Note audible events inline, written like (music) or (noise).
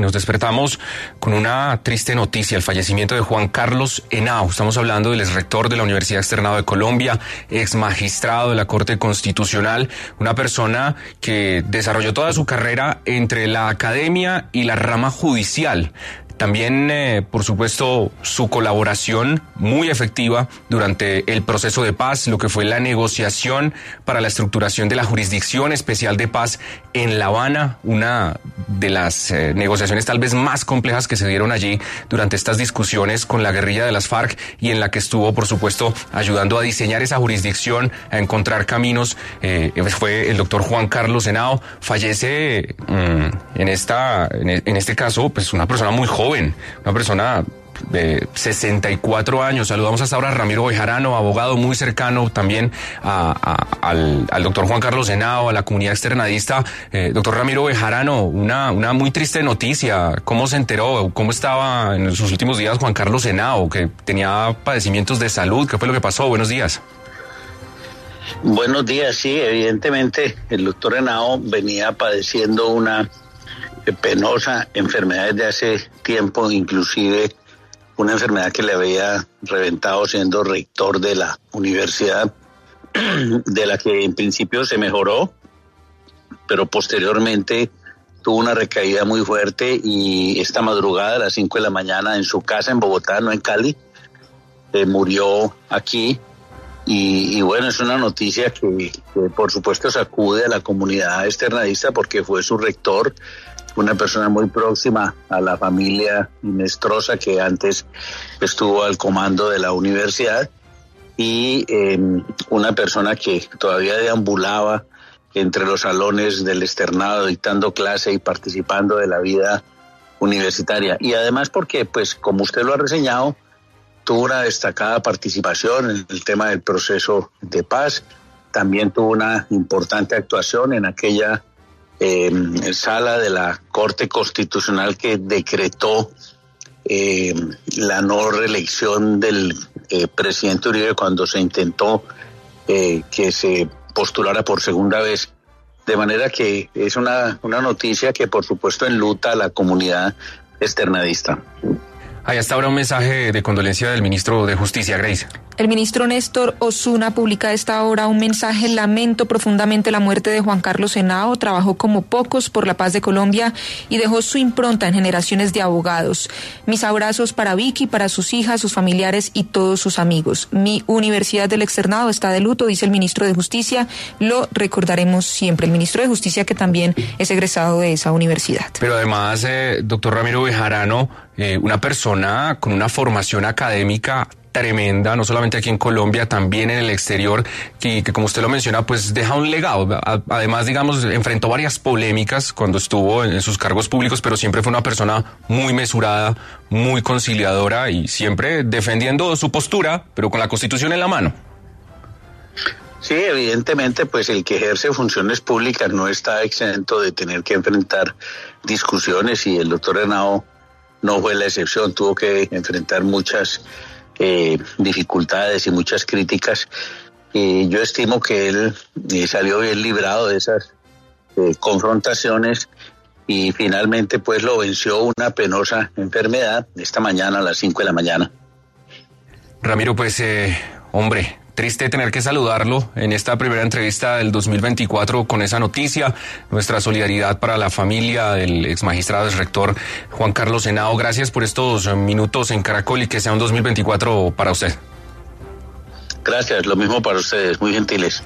Nos despertamos con una triste noticia, el fallecimiento de Juan Carlos Henao. Estamos hablando del rector de la Universidad Externado de Colombia, ex magistrado de la Corte Constitucional, una persona que desarrolló toda su carrera entre la academia y la rama judicial. También, eh, por supuesto, su colaboración muy efectiva durante el proceso de paz, lo que fue la negociación para la estructuración de la Jurisdicción Especial de Paz en La Habana, una de las eh, negociaciones tal vez más complejas que se dieron allí durante estas discusiones con la guerrilla de las FARC y en la que estuvo, por supuesto, ayudando a diseñar esa jurisdicción, a encontrar caminos. Eh, fue el doctor Juan Carlos Senao. Fallece mm, en, esta, en este caso, pues una persona muy joven una persona de 64 años. Saludamos hasta ahora a Ramiro Bejarano, abogado muy cercano también al, doctor Juan Carlos Senao, a la comunidad externadista. Eh, doctor Ramiro Bejarano, una, una muy triste noticia. ¿Cómo se enteró? ¿Cómo estaba en sus últimos días Juan Carlos Senao, que tenía padecimientos de salud? ¿Qué fue lo que pasó? Buenos días. Buenos días, sí, evidentemente el doctor Henao venía padeciendo una penosa enfermedad desde hace tiempo, inclusive una enfermedad que le había reventado siendo rector de la universidad, (clears throat) de la que en principio se mejoró, pero posteriormente tuvo una recaída muy fuerte y esta madrugada a las 5 de la mañana en su casa en Bogotá, no en Cali, eh, murió aquí. Y, bueno, es una noticia que, por supuesto sacude a la comunidad externadista porque fue su rector una persona muy próxima a la familia Inestrosa que antes estuvo al comando de la universidad y em, una persona que todavía deambulaba entre los salones del externado dictando clase y participando de la vida universitaria. Y además porque, pues, como usted lo ha reseñado, tuvo una destacada participación en el tema del proceso de paz, también tuvo una importante actuación en aquella eh, sala de la Corte Constitucional que decretó eh, la no reelección del eh, presidente Uribe cuando se intentó eh, que se postulara por segunda vez. De manera que es una, una noticia que por supuesto enluta a la comunidad externadista. Ahí hasta ahora un mensaje de condolencia del ministro de Justicia, Grace. El ministro Néstor Osuna publica a esta hora un mensaje. Lamento profundamente la muerte de Juan Carlos Senao. Trabajó como pocos por la paz de Colombia y dejó su impronta en generaciones de abogados. Mis abrazos para Vicky, para sus hijas, sus familiares y todos sus amigos. Mi Universidad del Externado está de luto, dice el ministro de Justicia. Lo recordaremos siempre. El ministro de Justicia que también es egresado de esa universidad. Pero además, eh, doctor Ramiro Bejarano, eh, una persona con una formación académica tremenda, no solamente aquí en Colombia, también en el exterior, que, como usted lo menciona, pues deja un legado. Además, digamos, enfrentó varias polémicas cuando estuvo en, sus cargos públicos, pero siempre fue una persona muy mesurada, muy conciliadora y siempre defendiendo su postura, pero con la constitución en la mano. Sí, evidentemente, pues el que ejerce funciones públicas no está exento de tener que enfrentar discusiones y el doctor Henao no fue la excepción, tuvo que enfrentar muchas eh, dificultades y muchas críticas. Y yo estimo que él eh, salió bien librado de esas eh, confrontaciones y finalmente pues lo venció una penosa enfermedad esta mañana a las 5 de la mañana. Ramiro, pues hombre, Triste tener que saludarlo en esta primera entrevista del 2024 con esa noticia. Nuestra solidaridad para la familia del ex magistrado, ex rector Juan Carlos Senao. Gracias por estos minutos en Caracol y que sea un 2024 para usted. Gracias, lo mismo para ustedes, muy gentiles.